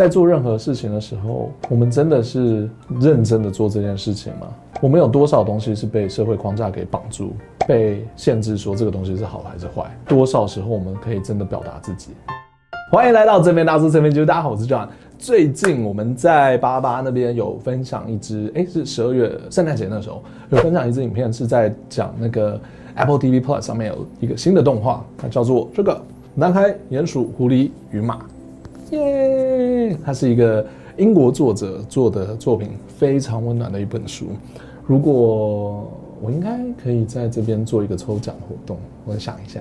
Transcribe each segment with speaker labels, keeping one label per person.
Speaker 1: 在做任何事情的时候，我们真的是认真的做这件事情吗？我们有多少东西是被社会框架给绑住，被限制说这个东西是好还是坏？多少时候我们可以真的表达自己？欢迎来到正面大叔，正面就大家好，我是 John。最近我们在八八那边有分享一支，哎，是十二月圣诞节那时候有分享一支影片，是在讲那个 Apple TV Plus 上面有一个新的动画，它叫做这个南海鼹鼠狐狸与马。耶！它是一个英国作者做的作品，非常温暖的一本书。如果我应该可以在这边做一个抽奖活动，我想一下。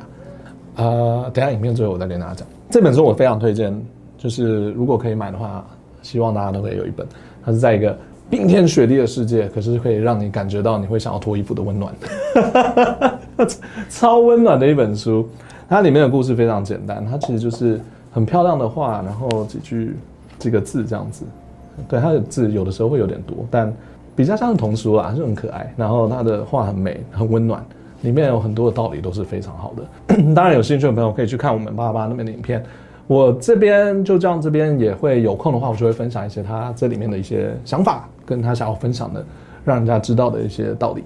Speaker 1: 呃，等下影片最后我再跟大家讲。这本书我非常推荐，就是如果可以买的话，希望大家都可以有一本。它是在一个冰天雪地的世界，可是可以让你感觉到你会想要脱衣服的温暖，超温暖的一本书。它里面的故事非常简单，它其实就是。很漂亮的话，然后几句几个字这样子，对，它的字有的时候会有点多，但比较像是童书啦，就很可爱。然后他的画很美，很温暖，里面有很多的道理都是非常好的。当然有兴趣的朋友可以去看我们八八那边的影片。我这边就这样，这边也会有空的话，我就会分享一些他这里面的一些想法，跟他想要分享的，让人家知道的一些道理。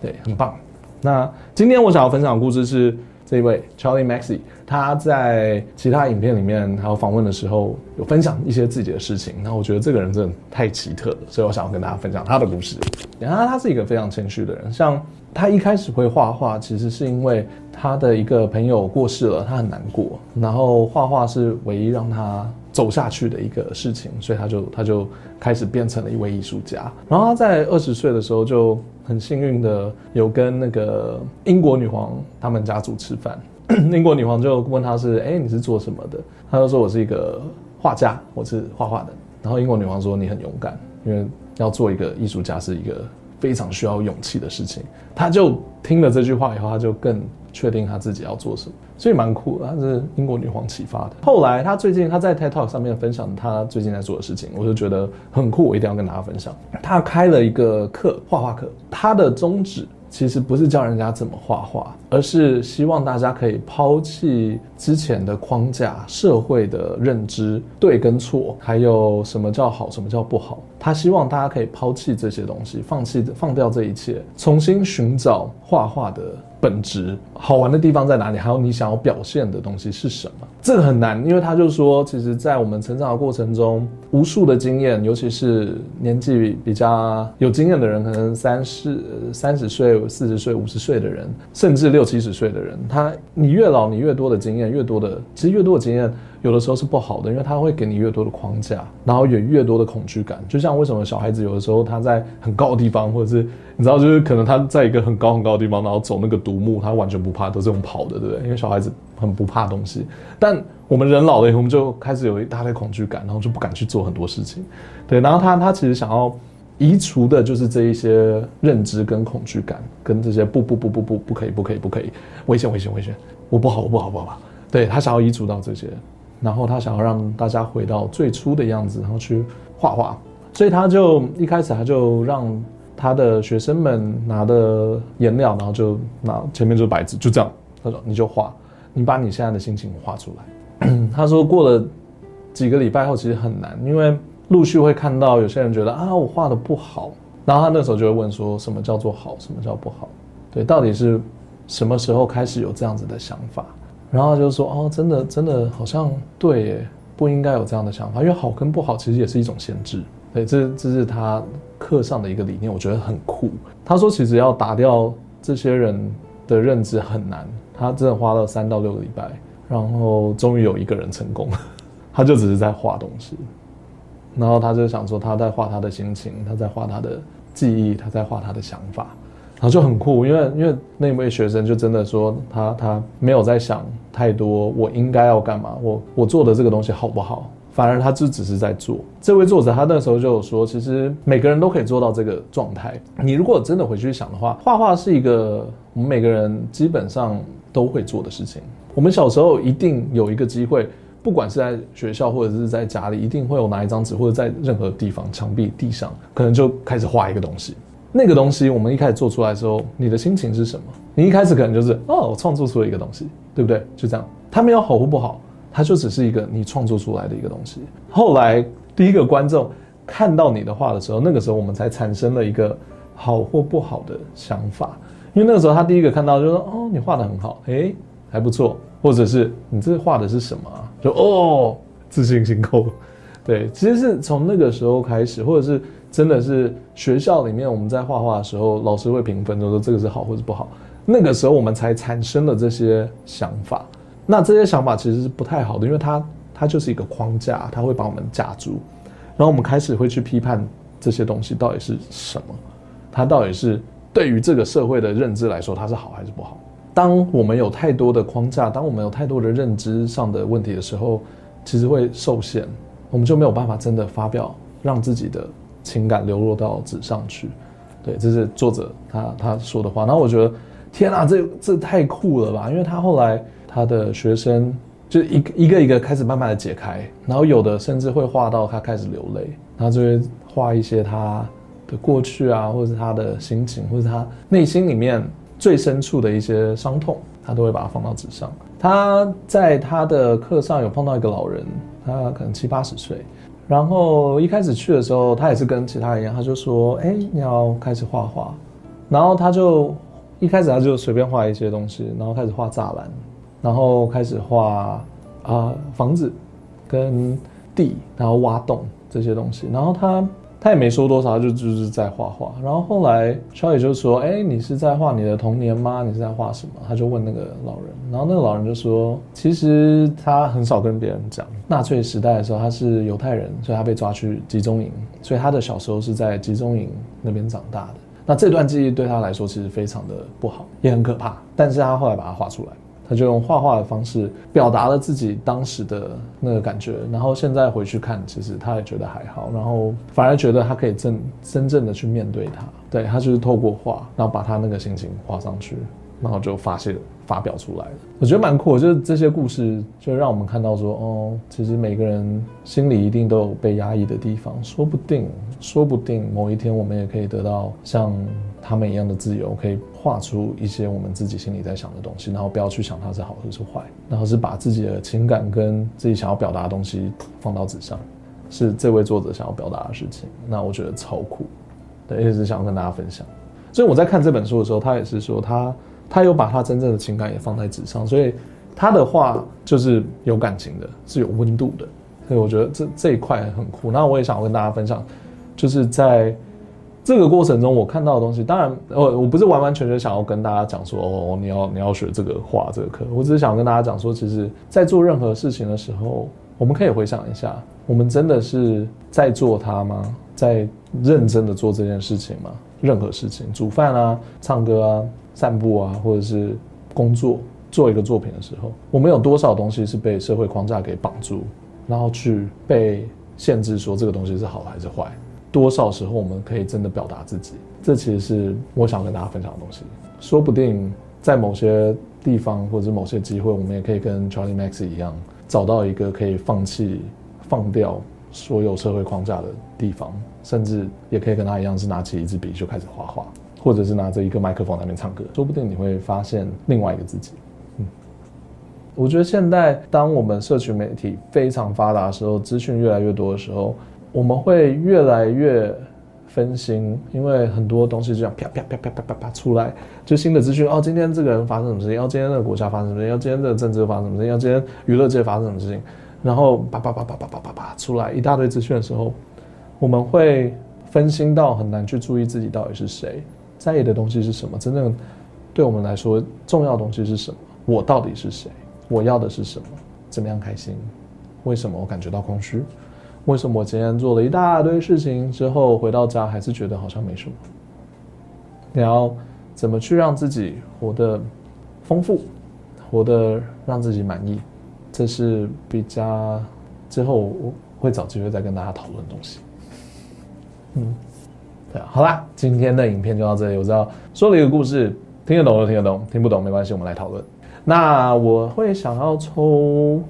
Speaker 1: 对，很棒。那今天我想要分享的故事是。这一位 Charlie Maxi，他在其他影片里面还有访问的时候，有分享一些自己的事情。那我觉得这个人真的太奇特了，所以我想要跟大家分享他的故事。然后他是一个非常谦虚的人，像他一开始会画画，其实是因为他的一个朋友过世了，他很难过。然后画画是唯一让他走下去的一个事情，所以他就他就开始变成了一位艺术家。然后他在二十岁的时候就。很幸运的有跟那个英国女皇他们家族吃饭，英国女皇就问他是，哎，你是做什么的？他就说我是一个画家，我是画画的。然后英国女皇说你很勇敢，因为要做一个艺术家是一个非常需要勇气的事情。他就听了这句话以后，他就更。确定他自己要做什么，所以蛮酷的。他是英国女皇启发的。后来他最近他在 TED Talk 上面分享他最近在做的事情，我就觉得很酷，我一定要跟大家分享。他开了一个课，画画课。他的宗旨其实不是教人家怎么画画，而是希望大家可以抛弃之前的框架、社会的认知、对跟错，还有什么叫好，什么叫不好。他希望大家可以抛弃这些东西，放弃放掉这一切，重新寻找画画的。本质好玩的地方在哪里？还有你想要表现的东西是什么？这个很难，因为他就说，其实，在我们成长的过程中，无数的经验，尤其是年纪比较有经验的人，可能三十、三十岁、四十岁、五十岁的人，甚至六七十岁的人，他你越老，你越多的经验，越多的，其实越多的经验。有的时候是不好的，因为他会给你越多的框架，然后有越多的恐惧感。就像为什么小孩子有的时候他在很高的地方，或者是你知道，就是可能他在一个很高很高的地方，然后走那个独木，他完全不怕，都是用跑的，对不对？因为小孩子很不怕东西。但我们人老了以后，我们就开始有一大堆恐惧感，然后就不敢去做很多事情。对，然后他他其实想要移除的就是这一些认知跟恐惧感，跟这些不不不不不不可以不可以不可以危险危险危险，我不好我不好我不好，对，他想要移除到这些。然后他想要让大家回到最初的样子，然后去画画，所以他就一开始他就让他的学生们拿的颜料，然后就拿前面就是白纸，就这样，他说你就画，你把你现在的心情画出来。他说过了几个礼拜后，其实很难，因为陆续会看到有些人觉得啊我画的不好，然后他那时候就会问说什么叫做好，什么叫不好？对，到底是什么时候开始有这样子的想法？然后就说哦，真的真的好像对耶，不应该有这样的想法，因为好跟不好其实也是一种限制。对，这这是他课上的一个理念，我觉得很酷。他说其实要打掉这些人的认知很难，他真的花了三到六个礼拜，然后终于有一个人成功，他就只是在画东西，然后他就想说他在画他的心情，他在画他的记忆，他在画他的想法。然后就很酷，因为因为那位学生就真的说他他没有在想太多，我应该要干嘛，我我做的这个东西好不好？反而他就只是在做。这位作者他那时候就有说，其实每个人都可以做到这个状态。你如果真的回去想的话，画画是一个我们每个人基本上都会做的事情。我们小时候一定有一个机会，不管是在学校或者是在家里，一定会有拿一张纸或者在任何地方，墙壁、地上，可能就开始画一个东西。那个东西，我们一开始做出来的时候，你的心情是什么？你一开始可能就是哦，我创作出了一个东西，对不对？就这样，它没有好或不好，它就只是一个你创作出来的一个东西。后来第一个观众看到你的画的时候，那个时候我们才产生了一个好或不好的想法，因为那个时候他第一个看到就说：“哦，你画得很好，诶，还不错。”或者是你这画的是什么啊？就哦，自信心够。对，其实是从那个时候开始，或者是真的是学校里面我们在画画的时候，老师会评分，就说这个是好或者不好。那个时候我们才产生了这些想法。那这些想法其实是不太好的，因为它它就是一个框架，它会把我们架住。然后我们开始会去批判这些东西到底是什么，它到底是对于这个社会的认知来说，它是好还是不好？当我们有太多的框架，当我们有太多的认知上的问题的时候，其实会受限。我们就没有办法真的发表，让自己的情感流落到纸上去。对，这是作者他他说的话。然后我觉得，天啊，这这太酷了吧！因为他后来他的学生就一个一个一个开始慢慢的解开，然后有的甚至会画到他开始流泪，然后就会画一些他的过去啊，或者是他的心情，或者是他内心里面最深处的一些伤痛，他都会把它放到纸上。他在他的课上有碰到一个老人。他可能七八十岁，然后一开始去的时候，他也是跟其他人一样，他就说：“哎，你要开始画画。”然后他就一开始他就随便画一些东西，然后开始画栅栏，然后开始画啊、房子跟地，然后挖洞这些东西，然后他。他也没说多少，他就就是在画画。然后后来小野就说：“哎，你是在画你的童年吗？你是在画什么？”他就问那个老人。然后那个老人就说：“其实他很少跟别人讲，纳粹时代的时候他是犹太人，所以他被抓去集中营，所以他的小时候是在集中营那边长大的。那这段记忆对他来说其实非常的不好，也很可怕。但是他后来把它画出来。”他就用画画的方式表达了自己当时的那个感觉，然后现在回去看，其实他也觉得还好，然后反而觉得他可以真真正的去面对他，对，他就是透过画，然后把他那个心情画上去，然后就发泄发表出来了。我觉得蛮酷，就是这些故事就让我们看到说，哦，其实每个人心里一定都有被压抑的地方，说不定，说不定某一天我们也可以得到像。他们一样的自由，可以画出一些我们自己心里在想的东西，然后不要去想它是好还是坏，然后是把自己的情感跟自己想要表达的东西放到纸上，是这位作者想要表达的事情。那我觉得超酷，对，一直想要跟大家分享。所以我在看这本书的时候，他也是说他他有把他真正的情感也放在纸上，所以他的画就是有感情的，是有温度的。所以我觉得这这一块很酷。那我也想要跟大家分享，就是在。这个过程中，我看到的东西，当然，呃我不是完完全全想要跟大家讲说，哦，你要你要学这个画这个课，我只是想跟大家讲说，其实，在做任何事情的时候，我们可以回想一下，我们真的是在做它吗？在认真的做这件事情吗？任何事情，煮饭啊，唱歌啊，散步啊，或者是工作，做一个作品的时候，我们有多少东西是被社会框架给绑住，然后去被限制，说这个东西是好还是坏？多少时候我们可以真的表达自己？这其实是我想跟大家分享的东西。说不定在某些地方或者某些机会，我们也可以跟 Charlie Max 一样，找到一个可以放弃、放掉所有社会框架的地方，甚至也可以跟他一样，是拿起一支笔就开始画画，或者是拿着一个麦克风在那边唱歌。说不定你会发现另外一个自己。嗯，我觉得现在当我们社群媒体非常发达的时候，资讯越来越多的时候。我们会越来越分心，因为很多东西就这样啪啪啪啪啪啪啪出来，就新的资讯哦。今天这个人发生什么事情？要今天那个国家发生什么事情？要今天这个政治发生什么事情？要今天娱乐界发生什么事情？然后啪啪啪啪啪啪啪啪出来一大堆资讯的时候，我们会分心到很难去注意自己到底是谁，在意的东西是什么？真正对我们来说重要的东西是什么？我到底是谁？我要的是什么？怎么样开心？为什么我感觉到空虚？为什么我今天做了一大堆事情之后回到家还是觉得好像没什么？你要怎么去让自己活得丰富，活得让自己满意？这是比较之后我会找机会再跟大家讨论的东西。嗯，对啊，好啦，今天的影片就到这里。我知道说了一个故事，听得懂就听得懂，听不懂没关系，我们来讨论。那我会想要抽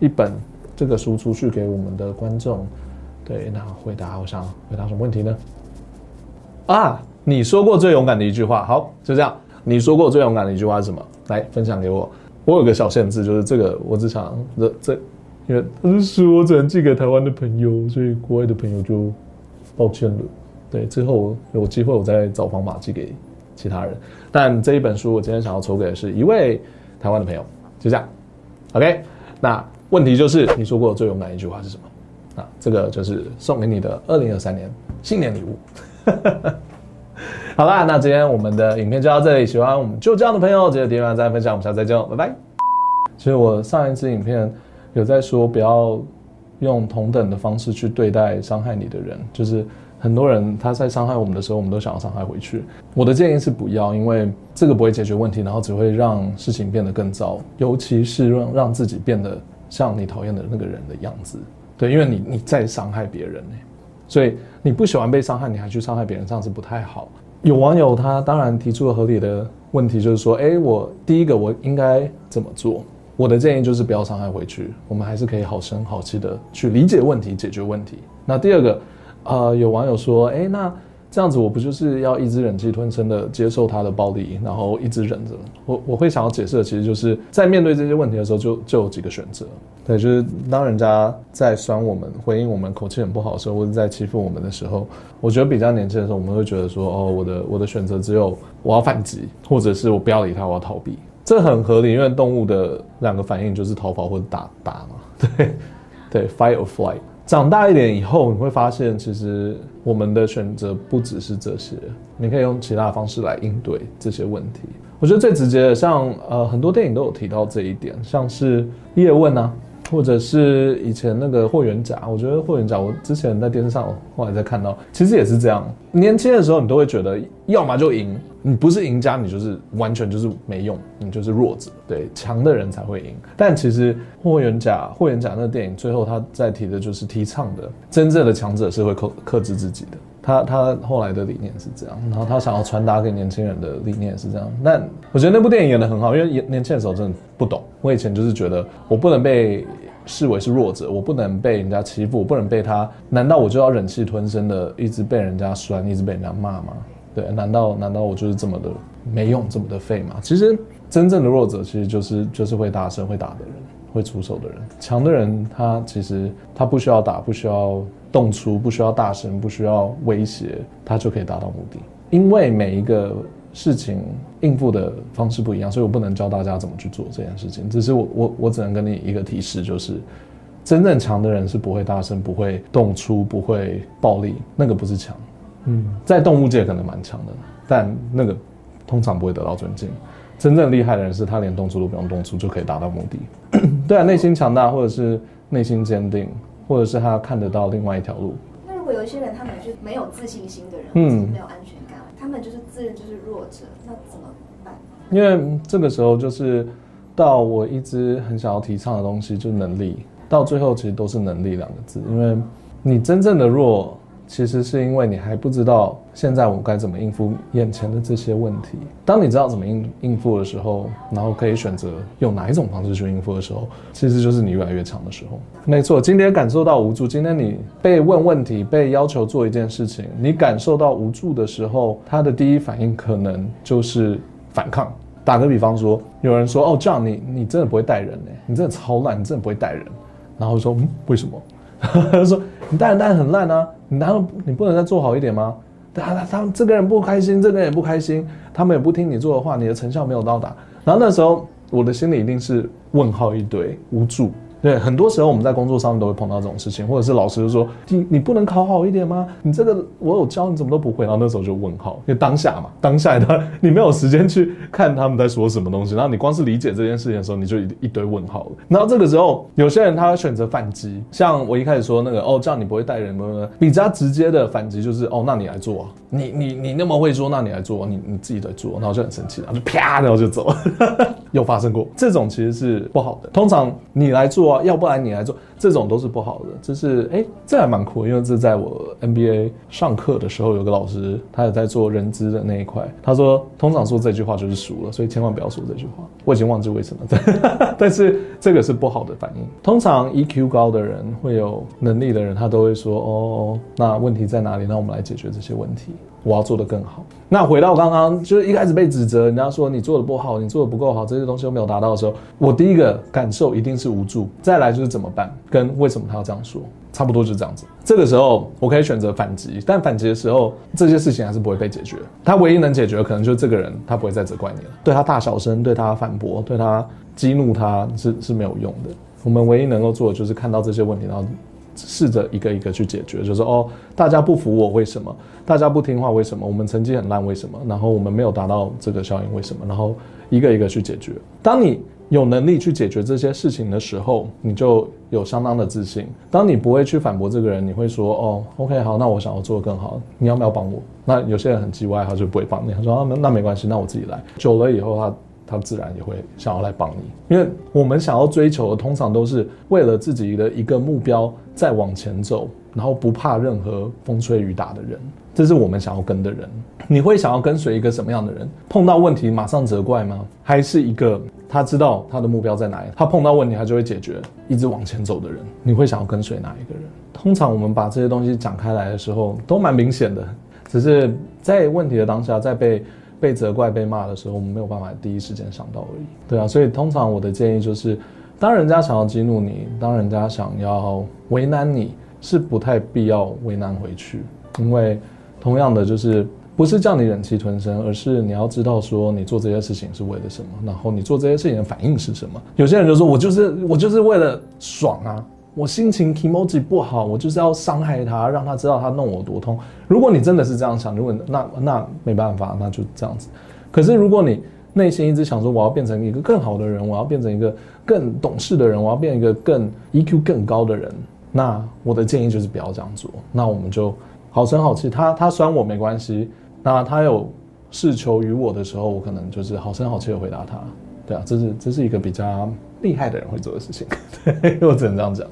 Speaker 1: 一本。这个书出去给我们的观众，对，那回答，我想回答什么问题呢？啊，你说过最勇敢的一句话，好，就这样。你说过最勇敢的一句话是什么？来分享给我。我有个小限制，就是这个我只想这这，因为他是说我只能寄给台湾的朋友，所以国外的朋友就抱歉了。对，之后有机会我再找方法寄给其他人。但这一本书我今天想要抽给的是一位台湾的朋友，就这样。OK，那问题就是你说过最勇敢一句话是什么？啊，这个就是送给你的二零二三年新年礼物。好啦，那今天我们的影片就到这里。喜欢我们就这样的朋友，记得点赞、再分享。我们下次再见，拜拜。其实我上一支影片有在说，不要用同等的方式去对待伤害你的人。就是很多人他在伤害我们的时候，我们都想要伤害回去。我的建议是不要，因为这个不会解决问题，然后只会让事情变得更糟，尤其是让让自己变得像你讨厌的那个人的样子。对，因为你你在伤害别人呢，所以你不喜欢被伤害，你还去伤害别人，这样子不太好。有网友他当然提出了合理的问题，就是说，诶，我第一个我应该怎么做？我的建议就是不要伤害回去，我们还是可以好声好气的去理解问题，解决问题。那第二个，呃，有网友说，诶，那。这样子我不就是要一直忍气吞声的接受他的暴力，然后一直忍着？我我会想要解释的，其实就是在面对这些问题的时候就，就就有几个选择。对，就是当人家在酸我们、回应我们口气很不好的时候，或者在欺负我们的时候，我觉得比较年轻的时候，我们会觉得说，哦，我的我的选择只有我要反击，或者是我不要理他，我要逃避。这很合理，因为动物的两个反应就是逃跑或者打打嘛。对对，fight or flight。长大一点以后，你会发现，其实我们的选择不只是这些，你可以用其他方式来应对这些问题。我觉得最直接的，像呃很多电影都有提到这一点，像是叶问啊。或者是以前那个霍元甲，我觉得霍元甲，我之前在电视上，后来再看到，其实也是这样。年轻的时候，你都会觉得，要么就赢，你不是赢家，你就是完全就是没用，你就是弱者。对，强的人才会赢。但其实霍元甲，霍元甲那个电影最后他在提的就是提倡的，真正的强者是会克克制自己的。他他后来的理念是这样，然后他想要传达给年轻人的理念是这样。但我觉得那部电影演得很好，因为年轻的时候真的不懂。我以前就是觉得我不能被视为是弱者，我不能被人家欺负，我不能被他。难道我就要忍气吞声的一直被人家酸，一直被人家骂吗？对，难道难道我就是这么的没用，这么的废吗？其实真正的弱者其实就是就是会大声会打的人，会出手的人。强的人他其实他不需要打，不需要。动粗不需要大声，不需要威胁，他就可以达到目的。因为每一个事情应付的方式不一样，所以我不能教大家怎么去做这件事情。只是我我我只能跟你一个提示，就是真正强的人是不会大声、不会动粗、不会暴力，那个不是强。嗯，在动物界可能蛮强的，但那个通常不会得到尊敬。真正厉害的人是他连动粗都不用动粗就可以达到目的。对啊，内心强大或者是内心坚定。或者是他看得到另外一条路。
Speaker 2: 那如果有一些人，他们是没有自信心的人，嗯，没有安全感，他们就是自认就是弱者，那怎么办？
Speaker 1: 因为这个时候就是到我一直很想要提倡的东西，就是能力，到最后其实都是能力两个字，因为你真正的弱。其实是因为你还不知道现在我该怎么应付眼前的这些问题。当你知道怎么应应付的时候，然后可以选择用哪一种方式去应付的时候，其实就是你越来越强的时候。没错，今天感受到无助，今天你被问问题，被要求做一件事情，你感受到无助的时候，他的第一反应可能就是反抗。打个比方说，有人说：“哦，这样你你真的不会带人呢？你真的超烂，你真的不会带人。”然后说：“嗯，为什么？” 他说：“你带人带很烂啊，你难道你不能再做好一点吗？他他他这个人不开心，这个人也不开心，他们也不听你做的话，你的成效没有到达。然后那时候我的心里一定是问号一堆，无助。”对，很多时候我们在工作上都会碰到这种事情，或者是老师就说你你不能考好一点吗？你这个我有教，你怎么都不会？然后那时候就问号，因为当下嘛，当下的 你没有时间去看他们在说什么东西，然后你光是理解这件事情的时候，你就一一堆问号了。然后这个时候有些人他会选择反击，像我一开始说那个哦，这样你不会带人吗？比较直接的反击就是哦，那你来做啊，你你你那么会做，那你来做，你你自己来做，然后就很生气，然后就啪，然后就走了。有发生过这种其实是不好的，通常你来做啊，要不然你来做，这种都是不好的。这是哎，这还蛮酷，因为这在我 MBA 上课的时候，有个老师他也在做人资的那一块，他说通常说这句话就是输了，所以千万不要说这句话。我已经忘记为什么，但是这个是不好的反应。通常 EQ 高的人，会有能力的人，他都会说哦，那问题在哪里？那我们来解决这些问题。我要做得更好。那回到刚刚，就是一开始被指责，人家说你做得不好，你做得不够好，这些东西都没有达到的时候，我第一个感受一定是无助。再来就是怎么办，跟为什么他要这样说，差不多就是这样子。这个时候我可以选择反击，但反击的时候，这些事情还是不会被解决。他唯一能解决的，可能就是这个人，他不会再责怪你了。对他大小声，对他反驳，对他激怒他是是没有用的。我们唯一能够做的，就是看到这些问题，然后。试着一个一个去解决，就是哦，大家不服我，为什么？大家不听话，为什么？我们成绩很烂，为什么？然后我们没有达到这个效应，为什么？然后一个一个去解决。当你有能力去解决这些事情的时候，你就有相当的自信。当你不会去反驳这个人，你会说哦，OK，好，那我想要做得更好，你要不要帮我？那有些人很叽歪，他就不会帮你。他说啊，那没关系，那我自己来。久了以后，他。他自然也会想要来帮你，因为我们想要追求的通常都是为了自己的一个目标再往前走，然后不怕任何风吹雨打的人，这是我们想要跟的人。你会想要跟随一个什么样的人？碰到问题马上责怪吗？还是一个他知道他的目标在哪里，他碰到问题他就会解决，一直往前走的人？你会想要跟随哪一个人？通常我们把这些东西讲开来的时候，都蛮明显的，只是在问题的当下，在被。被责怪、被骂的时候，我们没有办法第一时间想到而已。对啊，所以通常我的建议就是，当人家想要激怒你，当人家想要为难你，是不太必要为难回去。因为同样的，就是不是叫你忍气吞声，而是你要知道说你做这些事情是为了什么，然后你做这些事情的反应是什么。有些人就说我就是我就是为了爽啊。我心情 kimoji 不好，我就是要伤害他，让他知道他弄我多痛。如果你真的是这样想，如果那那没办法，那就这样子。可是如果你内心一直想说我要变成一个更好的人，我要变成一个更懂事的人，我要变一个更 EQ 更高的人，那我的建议就是不要这样做。那我们就好声好气，他他酸我没关系。那他有事求于我的时候，我可能就是好声好气的回答他。对啊，这是这是一个比较厉害的人会做的事情。对，我只能这样讲。